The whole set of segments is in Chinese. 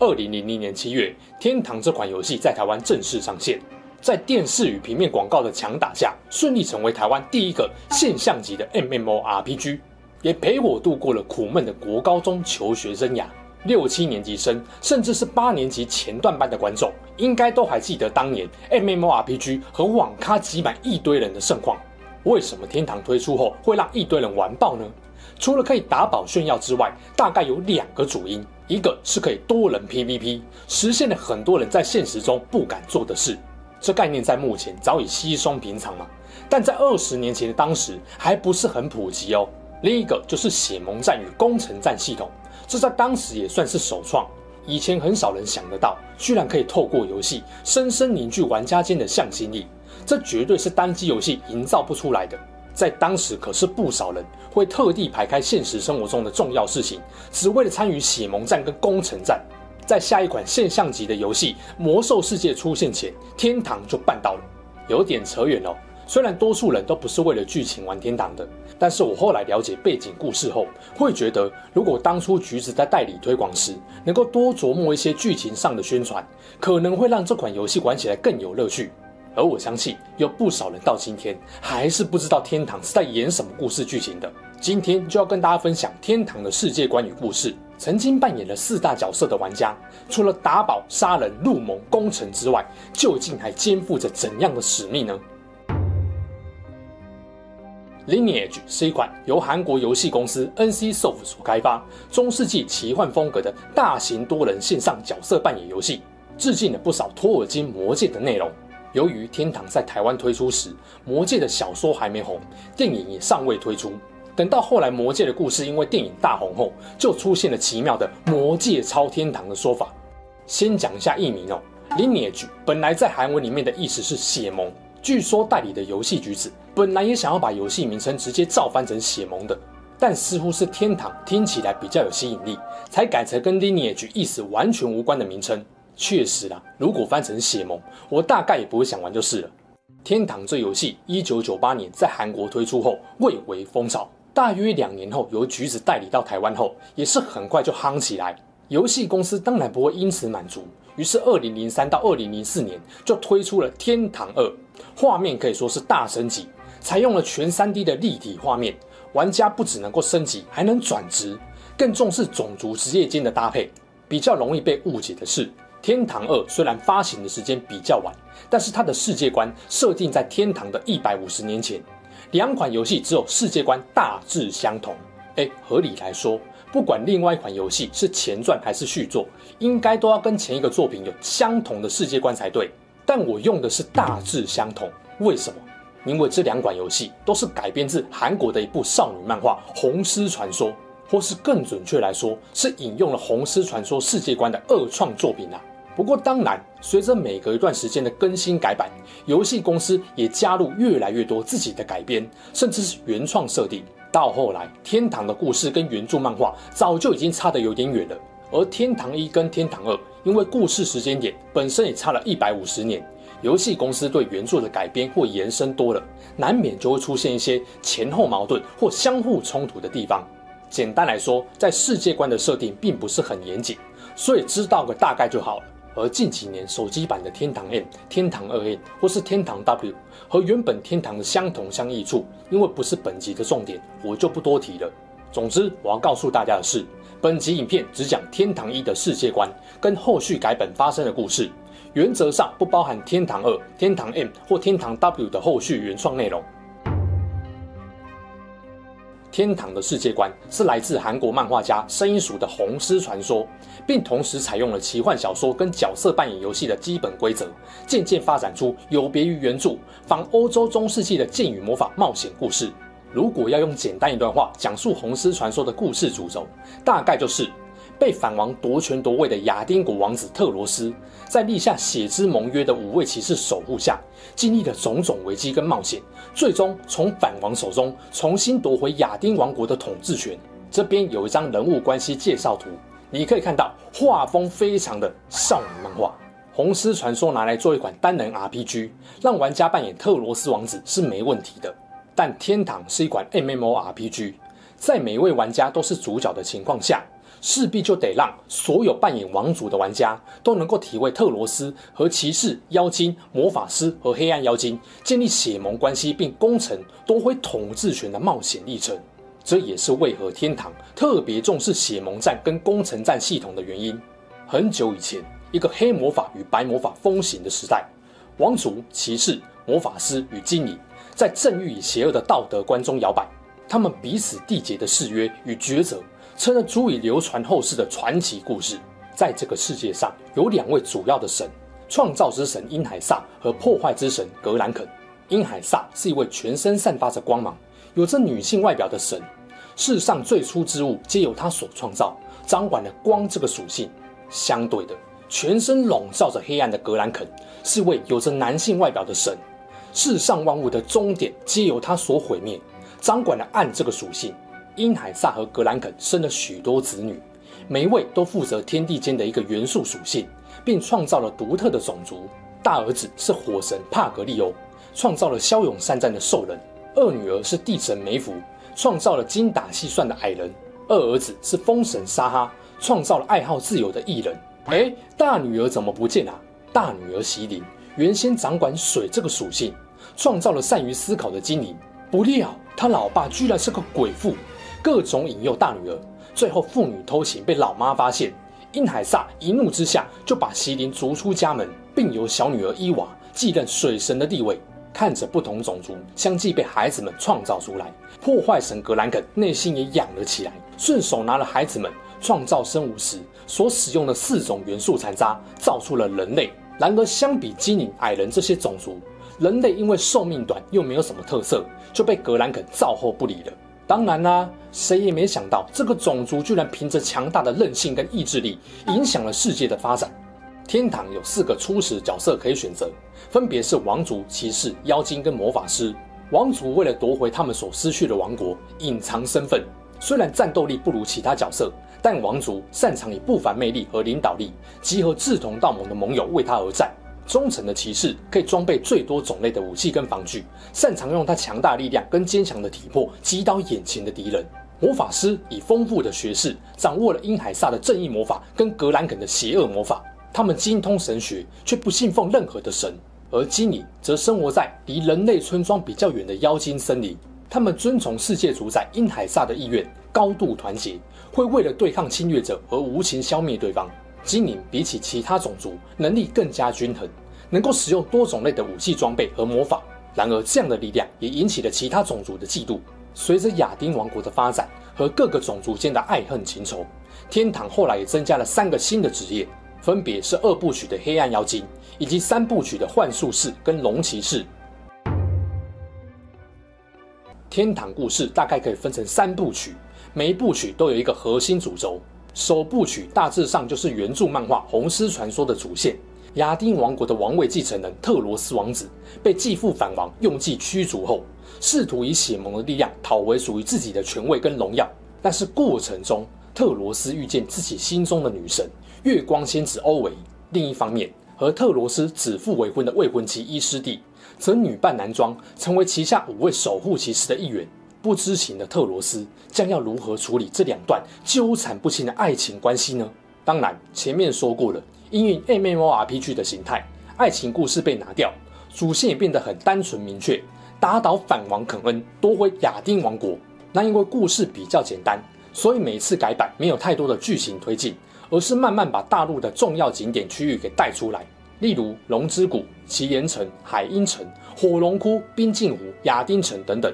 二零零零年七月，《天堂》这款游戏在台湾正式上线，在电视与平面广告的强打下，顺利成为台湾第一个现象级的 MMORPG，也陪我度过了苦闷的国高中求学生涯。六七年级生，甚至是八年级前段班的观众，应该都还记得当年 MMORPG 和网咖挤满一堆人的盛况。为什么《天堂》推出后会让一堆人玩爆呢？除了可以打宝炫耀之外，大概有两个主因。一个是可以多人 PVP，实现了很多人在现实中不敢做的事。这概念在目前早已稀松平常了，但在二十年前的当时还不是很普及哦。另一个就是血盟战与攻城战系统，这在当时也算是首创。以前很少人想得到，居然可以透过游戏深深凝聚玩家间的向心力，这绝对是单机游戏营造不出来的。在当时可是不少人会特地排开现实生活中的重要事情，只为了参与血盟战跟攻城战。在下一款现象级的游戏《魔兽世界》出现前，天堂就办到了。有点扯远了哦。虽然多数人都不是为了剧情玩天堂的，但是我后来了解背景故事后，会觉得如果当初橘子在代理推广时，能够多琢磨一些剧情上的宣传，可能会让这款游戏玩起来更有乐趣。而我相信有不少人到今天还是不知道天堂是在演什么故事剧情的。今天就要跟大家分享天堂的世界观与故事。曾经扮演了四大角色的玩家，除了打宝、杀人、入盟、攻城之外，究竟还肩负着怎样的使命呢？Lineage 是一款由韩国游戏公司 NCSoft 所开发、中世纪奇幻风格的大型多人线上角色扮演游戏，致敬了不少托尔金魔戒的内容。由于天堂在台湾推出时，魔界的小说还没红，电影也尚未推出。等到后来魔界的故事因为电影大红后，就出现了奇妙的“魔界超天堂”的说法。先讲一下译名哦，Lineage 本来在韩文里面的意思是血盟。据说代理的游戏橘子本来也想要把游戏名称直接照翻成血盟的，但似乎是天堂听起来比较有吸引力，才改成跟 Lineage 意思完全无关的名称。确实啦，如果翻成血盟，我大概也不会想玩就是了。天堂这游戏，一九九八年在韩国推出后，蔚为风潮。大约两年后，由橘子代理到台湾后，也是很快就夯起来。游戏公司当然不会因此满足，于是二零零三到二零零四年就推出了《天堂二》，画面可以说是大升级，采用了全 3D 的立体画面，玩家不只能够升级，还能转职，更重视种族职业间的搭配。比较容易被误解的是。天堂二虽然发行的时间比较晚，但是它的世界观设定在天堂的一百五十年前。两款游戏只有世界观大致相同，哎，合理来说，不管另外一款游戏是前传还是续作，应该都要跟前一个作品有相同的世界观才对。但我用的是大致相同，为什么？因为这两款游戏都是改编自韩国的一部少女漫画《红丝传说》。或是更准确来说，是引用了《红丝传说》世界观的二创作品啊。不过当然，随着每隔一段时间的更新改版，游戏公司也加入越来越多自己的改编，甚至是原创设定。到后来，天堂的故事跟原著漫画早就已经差得有点远了。而天堂一跟天堂二，因为故事时间点本身也差了一百五十年，游戏公司对原著的改编或延伸多了，难免就会出现一些前后矛盾或相互冲突的地方。简单来说，在世界观的设定并不是很严谨，所以知道个大概就好了。而近几年手机版的天堂 M、天堂二 M 或是天堂 W 和原本天堂的相同相异处，因为不是本集的重点，我就不多提了。总之，我要告诉大家的是，本集影片只讲天堂一的世界观跟后续改本发生的故事，原则上不包含天堂二、天堂 M 或天堂 W 的后续原创内容。天堂的世界观是来自韩国漫画家申一塾的《红丝传说》，并同时采用了奇幻小说跟角色扮演游戏的基本规则，渐渐发展出有别于原著仿欧洲中世纪的剑与魔法冒险故事。如果要用简单一段话讲述《红丝传说》的故事主轴，大概就是被反王夺权夺位的亚丁国王子特罗斯，在立下血之盟约的五位骑士守护下，经历了种种危机跟冒险，最终从反王手中重新夺回亚丁王国的统治权。这边有一张人物关系介绍图，你可以看到画风非常的少女漫画。红丝传说拿来做一款单人 RPG，让玩家扮演特罗斯王子是没问题的。但天堂是一款 MMORPG，在每一位玩家都是主角的情况下，势必就得让所有扮演王族的玩家都能够体会特罗斯和骑士、妖精、魔法师和黑暗妖精建立血盟关系，并攻城夺回统治权的冒险历程。这也是为何天堂特别重视血盟战跟攻城战系统的原因。很久以前，一个黑魔法与白魔法风行的时代，王族、骑士、魔法师与精灵在正义与邪恶的道德观中摇摆，他们彼此缔结的誓约与抉择，成了足以流传后世的传奇故事。在这个世界上，有两位主要的神：创造之神因海萨和破坏之神格兰肯。因海萨是一位全身散发着光芒、有着女性外表的神。世上最初之物皆由他所创造，掌管了光这个属性。相对的。全身笼罩着黑暗的格兰肯是位有着男性外表的神，世上万物的终点皆由他所毁灭，掌管了暗这个属性。因海萨和格兰肯生了许多子女，每一位都负责天地间的一个元素属性，并创造了独特的种族。大儿子是火神帕格利欧，创造了骁勇善战的兽人；二女儿是地神梅芙，创造了精打细算的矮人；二儿子是风神沙哈，创造了爱好自由的异人。哎，大女儿怎么不见啊？大女儿席琳原先掌管水这个属性，创造了善于思考的精灵。不料他老爸居然是个鬼父，各种引诱大女儿，最后父女偷情被老妈发现。因海萨一怒之下就把席琳逐出家门，并由小女儿伊娃继任水神的地位。看着不同种族相继被孩子们创造出来，破坏神格兰肯内心也痒了起来，顺手拿了孩子们创造生物时所使用的四种元素残渣，造出了人类。然而，相比精灵、矮人这些种族，人类因为寿命短又没有什么特色，就被格兰肯造后不理了。当然啦、啊，谁也没想到这个种族居然凭着强大的韧性跟意志力，影响了世界的发展。天堂有四个初始角色可以选择，分别是王族、骑士、妖精跟魔法师。王族为了夺回他们所失去的王国，隐藏身份。虽然战斗力不如其他角色，但王族擅长以不凡魅力和领导力，集合志同道盟的盟友为他而战。忠诚的骑士可以装备最多种类的武器跟防具，擅长用他强大力量跟坚强的体魄击倒眼前的敌人。魔法师以丰富的学识，掌握了英海萨的正义魔法跟格兰肯的邪恶魔法。他们精通神学，却不信奉任何的神。而基尼则生活在离人类村庄比较远的妖精森林。他们遵从世界主宰英海萨的意愿，高度团结，会为了对抗侵略者而无情消灭对方。精灵比起其他种族，能力更加均衡，能够使用多种类的武器装备和魔法。然而，这样的力量也引起了其他种族的嫉妒。随着亚丁王国的发展和各个种族间的爱恨情仇，天堂后来也增加了三个新的职业，分别是二部曲的黑暗妖精，以及三部曲的幻术士跟龙骑士。天堂故事大概可以分成三部曲，每一部曲都有一个核心主轴。首部曲大致上就是原著漫画《红狮传说》的主线。亚丁王国的王位继承人特罗斯王子被继父反王用计驱逐后，试图以血盟的力量讨回属于自己的权位跟荣耀。但是过程中，特罗斯遇见自己心中的女神月光仙子欧维。另一方面，和特罗斯指腹为婚的未婚妻伊师弟。则女扮男装，成为旗下五位守护骑士的一员。不知情的特罗斯将要如何处理这两段纠缠不清的爱情关系呢？当然，前面说过了，因为 MMORPG 的形态，爱情故事被拿掉，主线也变得很单纯明确，打倒反王肯恩，夺回亚丁王国。那因为故事比较简单，所以每次改版没有太多的剧情推进，而是慢慢把大陆的重要景点区域给带出来。例如龙之谷、奇岩城、海鹰城、火龙窟、冰镜湖、亚丁城等等。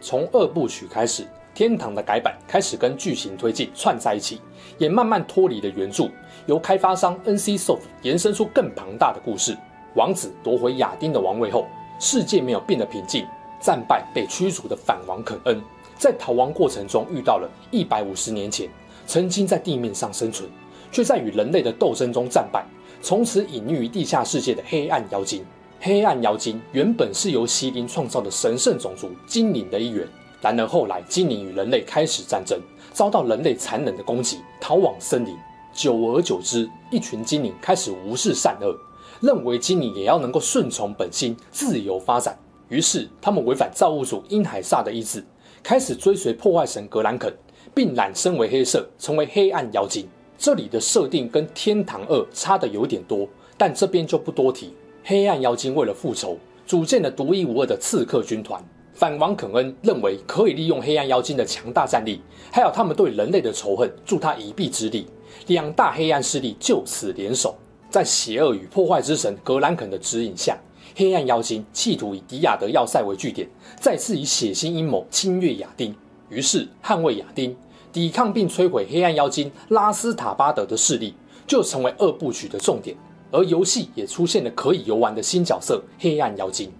从二部曲开始，天堂的改版开始跟剧情推进串在一起，也慢慢脱离了原著，由开发商 NCSoft 延伸出更庞大的故事。王子夺回亚丁的王位后，世界没有变得平静，战败被驱逐的反王肯恩，在逃亡过程中遇到了一百五十年前曾经在地面上生存，却在与人类的斗争中战败，从此隐匿于地下世界的黑暗妖精。黑暗妖精原本是由麒麟创造的神圣种族精灵的一员，然而后来精灵与人类开始战争，遭到人类残忍的攻击，逃往森林。久而久之，一群精灵开始无视善恶，认为精灵也要能够顺从本心，自由发展。于是，他们违反造物主因海萨的意志，开始追随破坏神格兰肯，并染身为黑色，成为黑暗妖精。这里的设定跟天堂二差的有点多，但这边就不多提。黑暗妖精为了复仇，组建了独一无二的刺客军团。反王肯恩认为可以利用黑暗妖精的强大战力，还有他们对人类的仇恨，助他一臂之力。两大黑暗势力就此联手，在邪恶与破坏之神格兰肯的指引下，黑暗妖精企图以迪亚德要塞为据点，再次以血腥阴谋侵略亚丁。于是，捍卫亚丁、抵抗并摧毁黑暗妖精拉斯塔巴德的势力，就成为二部曲的重点。而游戏也出现了可以游玩的新角色——黑暗妖精。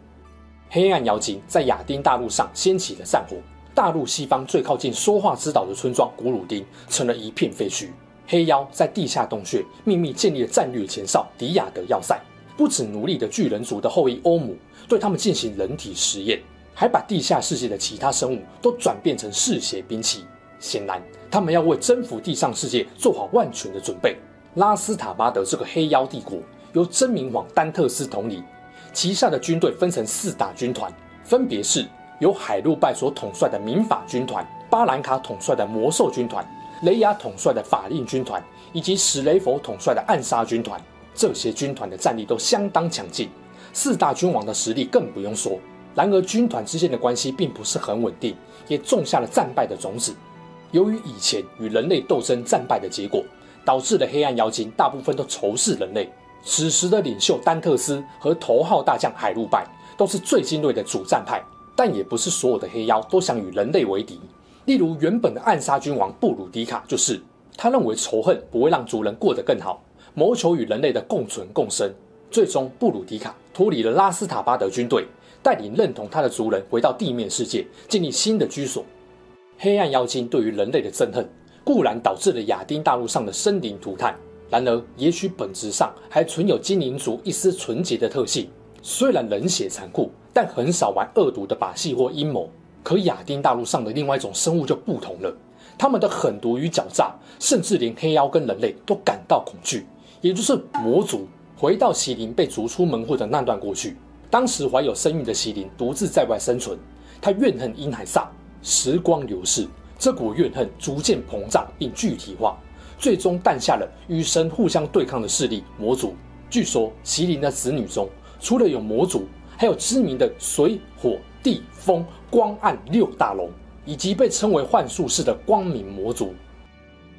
黑暗妖精在亚丁大陆上掀起了战火，大陆西方最靠近说话之岛的村庄古鲁丁成了一片废墟。黑妖在地下洞穴秘密建立了战略前哨迪亚德要塞，不止奴隶的巨人族的后裔欧姆对他们进行人体实验，还把地下世界的其他生物都转变成嗜血兵器。显然，他们要为征服地上世界做好万全的准备。拉斯塔巴德这个黑妖帝国由真明皇丹特斯统领，旗下的军队分成四大军团，分别是由海路拜所统帅的民法军团、巴兰卡统帅的魔兽军团。雷亚统帅的法令军团以及史雷佛统帅的暗杀军团，这些军团的战力都相当强劲，四大君王的实力更不用说。然而，军团之间的关系并不是很稳定，也种下了战败的种子。由于以前与人类斗争战败的结果，导致了黑暗妖精大部分都仇视人类。此时的领袖丹特斯和头号大将海路拜都是最精锐的主战派，但也不是所有的黑妖都想与人类为敌。例如，原本的暗杀君王布鲁迪卡就是，他认为仇恨不会让族人过得更好，谋求与人类的共存共生。最终，布鲁迪卡脱离了拉斯塔巴德军队，带领认同他的族人回到地面世界，建立新的居所。黑暗妖精对于人类的憎恨，固然导致了亚丁大陆上的生灵涂炭，然而，也许本质上还存有精灵族一丝纯洁的特性。虽然冷血残酷，但很少玩恶毒的把戏或阴谋。可亚丁大陆上的另外一种生物就不同了，他们的狠毒与狡诈，甚至连黑妖跟人类都感到恐惧。也就是魔族回到麒麟被逐出门户的那段过去，当时怀有身孕的麒麟独自在外生存，他怨恨因海萨。时光流逝，这股怨恨逐渐膨胀并具体化，最终诞下了与神互相对抗的势力——魔族。据说麒麟的子女中，除了有魔族，还有知名的水火地风。光暗六大龙，以及被称为幻术师的光明魔族，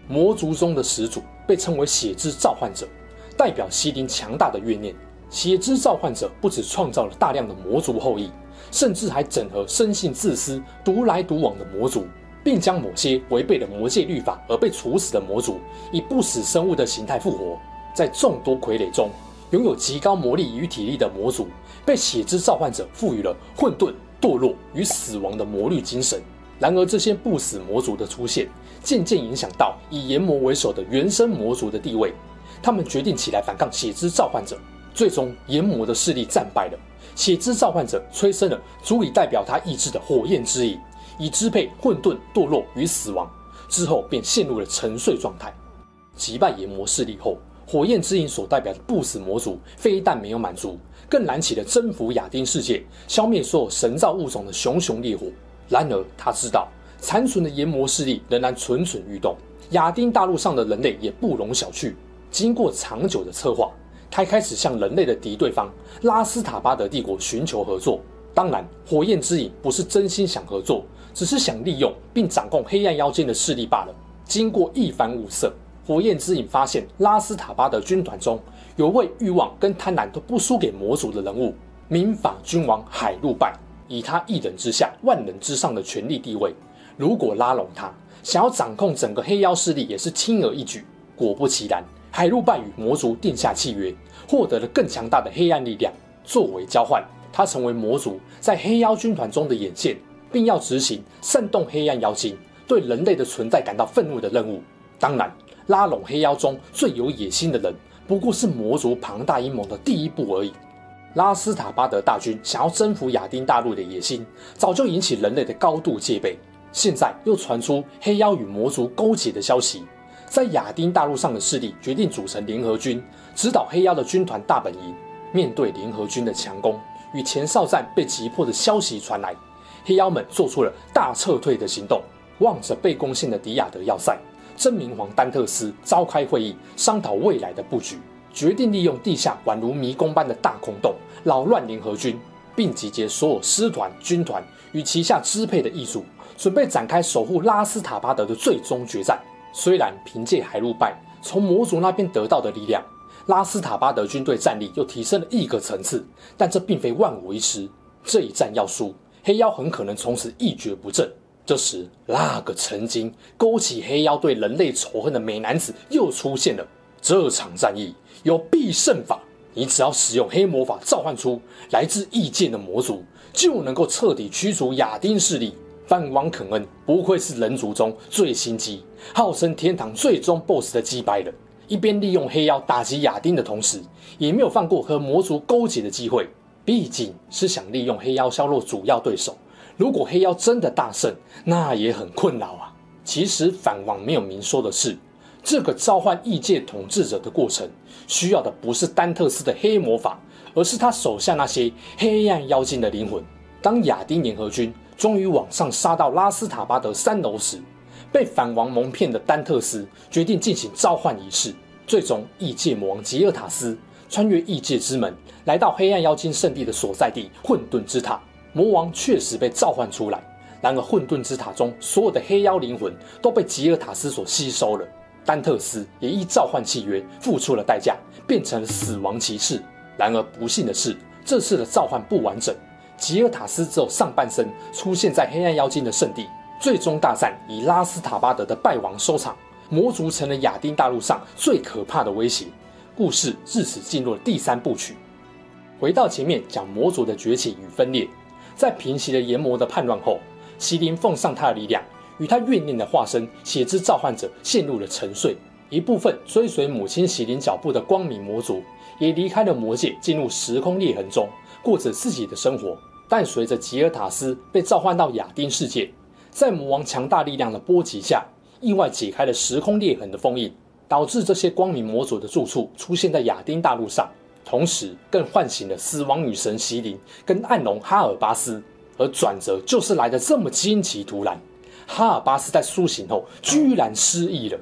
魔族中的始祖被称为血之召唤者，代表麒麟强大的怨念。血之召唤者不只创造了大量的魔族后裔，甚至还整合生性自私、独来独往的魔族，并将某些违背了魔界律法而被处死的魔族，以不死生物的形态复活。在众多傀儡中，拥有极高魔力与体力的魔族，被血之召唤者赋予了混沌。堕落与死亡的魔律精神。然而，这些不死魔族的出现，渐渐影响到以炎魔为首的原生魔族的地位。他们决定起来反抗血之召唤者。最终，炎魔的势力战败了。血之召唤者催生了足以代表他意志的火焰之影，以支配混沌、堕落与死亡。之后，便陷入了沉睡状态。击败炎魔势力后，火焰之影所代表的不死魔族非但没有满足。更燃起了征服亚丁世界、消灭所有神造物种的熊熊烈火。然而，他知道残存的炎魔势力仍然蠢蠢欲动，亚丁大陆上的人类也不容小觑。经过长久的策划，他开始向人类的敌对方拉斯塔巴德帝国寻求合作。当然，火焰之影不是真心想合作，只是想利用并掌控黑暗妖精的势力罢了。经过一番物色，火焰之影发现拉斯塔巴德军团中。有位欲望跟贪婪都不输给魔族的人物，民法君王海路拜，以他一人之下、万人之上的权力地位，如果拉拢他，想要掌控整个黑妖势力也是轻而易举。果不其然，海路拜与魔族定下契约，获得了更强大的黑暗力量。作为交换，他成为魔族在黑妖军团中的眼线，并要执行煽动黑暗妖精对人类的存在感到愤怒的任务。当然，拉拢黑妖中最有野心的人，不过是魔族庞大阴谋的第一步而已。拉斯塔巴德大军想要征服亚丁大陆的野心，早就引起人类的高度戒备。现在又传出黑妖与魔族勾结的消息，在亚丁大陆上的势力决定组成联合军，直捣黑妖的军团大本营。面对联合军的强攻，与前哨站被击破的消息传来，黑妖们做出了大撤退的行动。望着被攻陷的迪亚德要塞，真明皇丹特斯召开会议，商讨未来的布局，决定利用地下宛如迷宫般的大空洞，扰乱联合军，并集结所有师团、军团与旗下支配的异族，准备展开守护拉斯塔巴德的最终决战。虽然凭借海陆败从魔族那边得到的力量，拉斯塔巴德军队战力又提升了一个层次，但这并非万无一失。这一战要输，黑妖很可能从此一蹶不振。这时，那个曾经勾起黑妖对人类仇恨的美男子又出现了。这场战役有必胜法，你只要使用黑魔法召唤出来自异界的魔族，就能够彻底驱逐亚丁势力。范王肯恩不愧是人族中最心机、号称天堂最终 BOSS 的击败人。一边利用黑妖打击亚丁的同时，也没有放过和魔族勾结的机会。毕竟是想利用黑妖削弱主要对手。如果黑妖真的大胜，那也很困扰啊。其实反王没有明说的是，这个召唤异界统治者的过程，需要的不是丹特斯的黑魔法，而是他手下那些黑暗妖精的灵魂。当亚丁联合军终于往上杀到拉斯塔巴德三楼时，被反王蒙骗的丹特斯决定进行召唤仪式。最终，异界魔王吉尔塔斯穿越异界之门，来到黑暗妖精圣地的所在地混沌之塔。魔王确实被召唤出来，然而混沌之塔中所有的黑妖灵魂都被吉尔塔斯所吸收了。丹特斯也依召唤契约付出了代价，变成了死亡骑士。然而不幸的是，这次的召唤不完整，吉尔塔斯只有上半身出现在黑暗妖精的圣地。最终大战以拉斯塔巴德的败亡收场，魔族成了亚丁大陆上最可怕的威胁。故事至此进入了第三部曲。回到前面讲魔族的崛起与分裂。在平息了炎魔的叛乱后，席琳奉上他的力量，与他怨念的化身血之召唤者陷入了沉睡。一部分追随母亲席琳脚步的光明魔族也离开了魔界，进入时空裂痕中，过着自己的生活。但随着吉尔塔斯被召唤到亚丁世界，在魔王强大力量的波及下，意外解开了时空裂痕的封印，导致这些光明魔族的住处出现在亚丁大陆上。同时，更唤醒了死亡女神席琳跟暗龙哈尔巴斯，而转折就是来得这么惊奇突然。哈尔巴斯在苏醒后居然失忆了，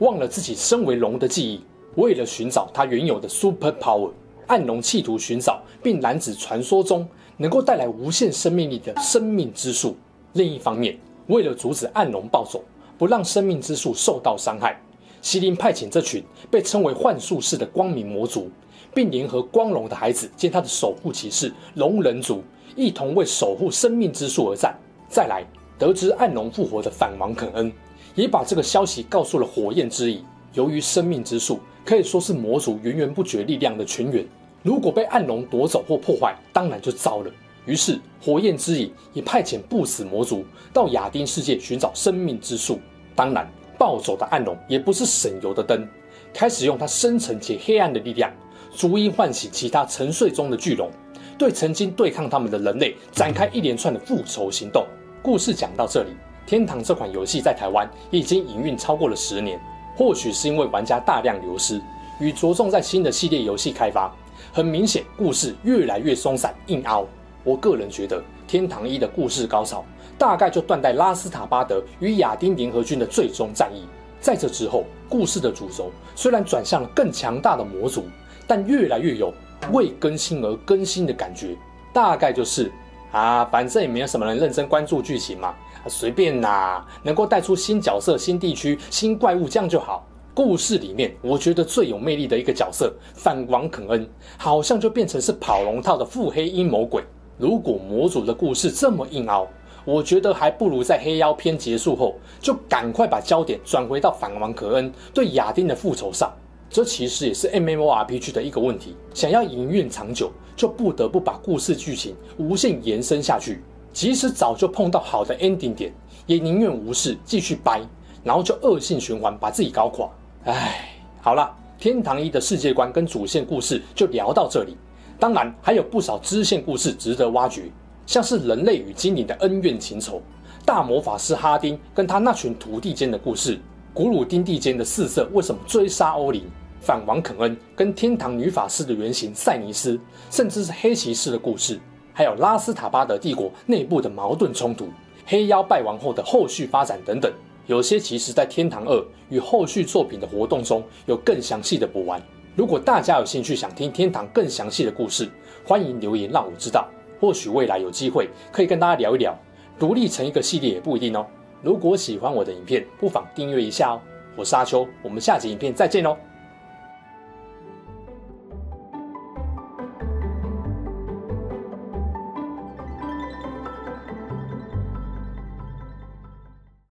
忘了自己身为龙的记忆。为了寻找他原有的 super power，暗龙企图寻找并染指传说中能够带来无限生命力的生命之树。另一方面，为了阻止暗龙暴走，不让生命之树受到伤害，席琳派遣这群被称为幻术士的光明魔族。并联合光荣的孩子兼他的守护骑士龙人族，一同为守护生命之树而战。再来，得知暗龙复活的反王肯恩，也把这个消息告诉了火焰之翼。由于生命之树可以说是魔族源源不绝力量的泉源，如果被暗龙夺走或破坏，当然就糟了。于是，火焰之翼也派遣不死魔族到亚丁世界寻找生命之树。当然，暴走的暗龙也不是省油的灯，开始用他深沉且黑暗的力量。逐一唤醒其他沉睡中的巨龙，对曾经对抗他们的人类展开一连串的复仇行动。故事讲到这里，《天堂》这款游戏在台湾已经营运超过了十年。或许是因为玩家大量流失，与着重在新的系列游戏开发，很明显故事越来越松散硬凹。我个人觉得，《天堂一》的故事高潮大概就断在拉斯塔巴德与亚丁联合军的最终战役。在这之后，故事的主轴虽然转向了更强大的魔族。但越来越有为更新而更新的感觉，大概就是啊，反正也没有什么人认真关注剧情嘛，随便啦，能够带出新角色、新地区、新怪物这样就好。故事里面，我觉得最有魅力的一个角色反王肯恩，好像就变成是跑龙套的腹黑阴谋鬼。如果魔族的故事这么硬凹，我觉得还不如在黑妖篇结束后，就赶快把焦点转回到反王肯恩对亚丁的复仇上。这其实也是 MMORPG 的一个问题，想要营运长久，就不得不把故事剧情无限延伸下去。即使早就碰到好的 ending 点，也宁愿无视继续掰，然后就恶性循环把自己搞垮。唉，好了，天堂一的世界观跟主线故事就聊到这里。当然还有不少支线故事值得挖掘，像是人类与精灵的恩怨情仇，大魔法师哈丁跟他那群徒弟间的故事，古鲁丁地间的四色为什么追杀欧林，反王肯恩跟天堂女法师的原型赛尼斯，甚至是黑骑士的故事，还有拉斯塔巴德帝国内部的矛盾冲突，黑妖败亡后的后续发展等等，有些其实在天堂二与后续作品的活动中有更详细的补完。如果大家有兴趣想听天堂更详细的故事，欢迎留言让我知道。或许未来有机会可以跟大家聊一聊，独立成一个系列也不一定哦。如果喜欢我的影片，不妨订阅一下哦。我是阿秋，我们下集影片再见喽。